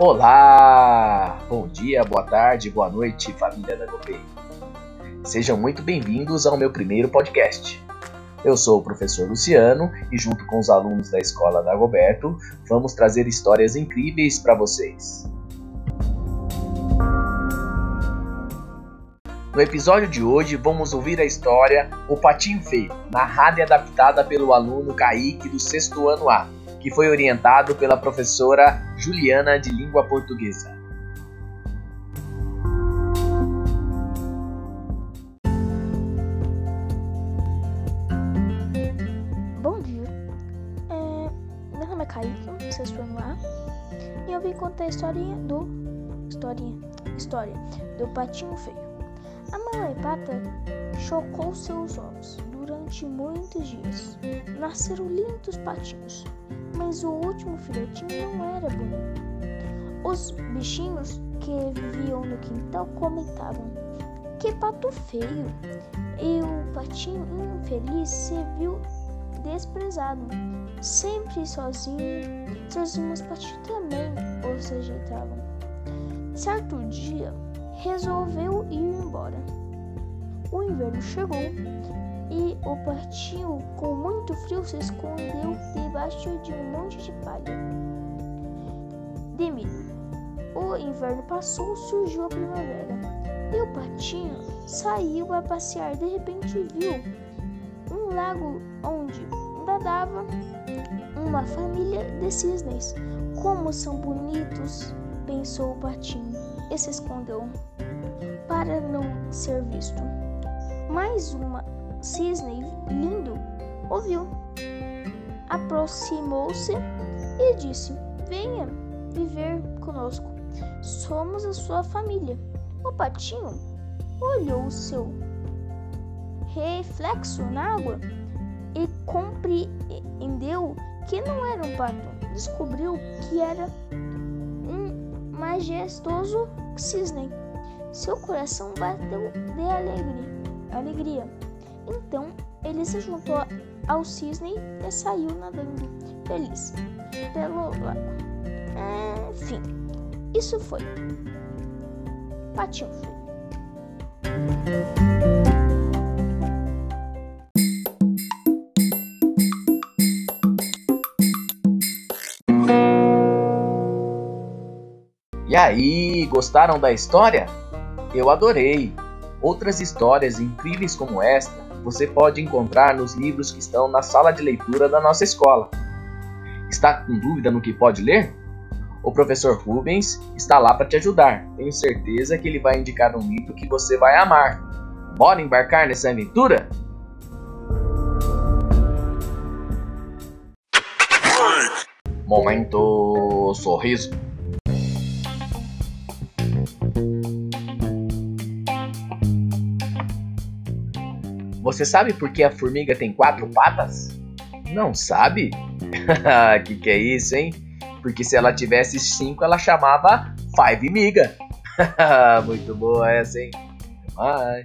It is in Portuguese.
Olá! Bom dia, boa tarde, boa noite, família da Gopei. Sejam muito bem-vindos ao meu primeiro podcast. Eu sou o professor Luciano e, junto com os alunos da escola da Goberto, vamos trazer histórias incríveis para vocês. No episódio de hoje, vamos ouvir a história O Patinho Feio, narrada e adaptada pelo aluno Kaique do sexto ano A que foi orientado pela professora Juliana de Língua Portuguesa. Bom dia, é, meu nome é Kaique, sexto ano A, e eu vim contar a historinha do historinha, história do patinho feio. A mamãe pata chocou seus ovos durante muitos dias. Nasceram lindos patinhos, mas o último filhotinho não era bonito. Os bichinhos que viviam no quintal comentavam: Que pato feio! E o patinho infeliz se viu desprezado. Sempre sozinho, seus irmãos patinhos também os rejeitavam. Certo dia, resolveu ir embora. O inverno chegou e o patinho, com muito frio, se escondeu debaixo de um monte de palha de milho. O inverno passou, surgiu a primavera e o patinho saiu a passear. De repente, viu um lago onde nadava uma família de cisnes. Como são bonitos, pensou o patinho e se escondeu para não ser visto. Mais uma cisne lindo ouviu. Aproximou-se e disse: Venha viver conosco. Somos a sua família. O patinho olhou o seu reflexo na água e compreendeu que não era um pato. Descobriu que era um majestoso cisne. Seu coração bateu de alegria. alegria. Então ele se juntou ao cisne e saiu nadando feliz pelo lago. Enfim, isso foi Patinho. E aí, gostaram da história? Eu adorei! Outras histórias incríveis como esta você pode encontrar nos livros que estão na sala de leitura da nossa escola. Está com dúvida no que pode ler? O professor Rubens está lá para te ajudar. Tenho certeza que ele vai indicar um livro que você vai amar. Bora embarcar nessa aventura? Momento sorriso. Você sabe por que a formiga tem quatro patas? Não sabe? que que é isso, hein? Porque se ela tivesse cinco, ela chamava Five Miga. Muito boa essa, hein? Até mais.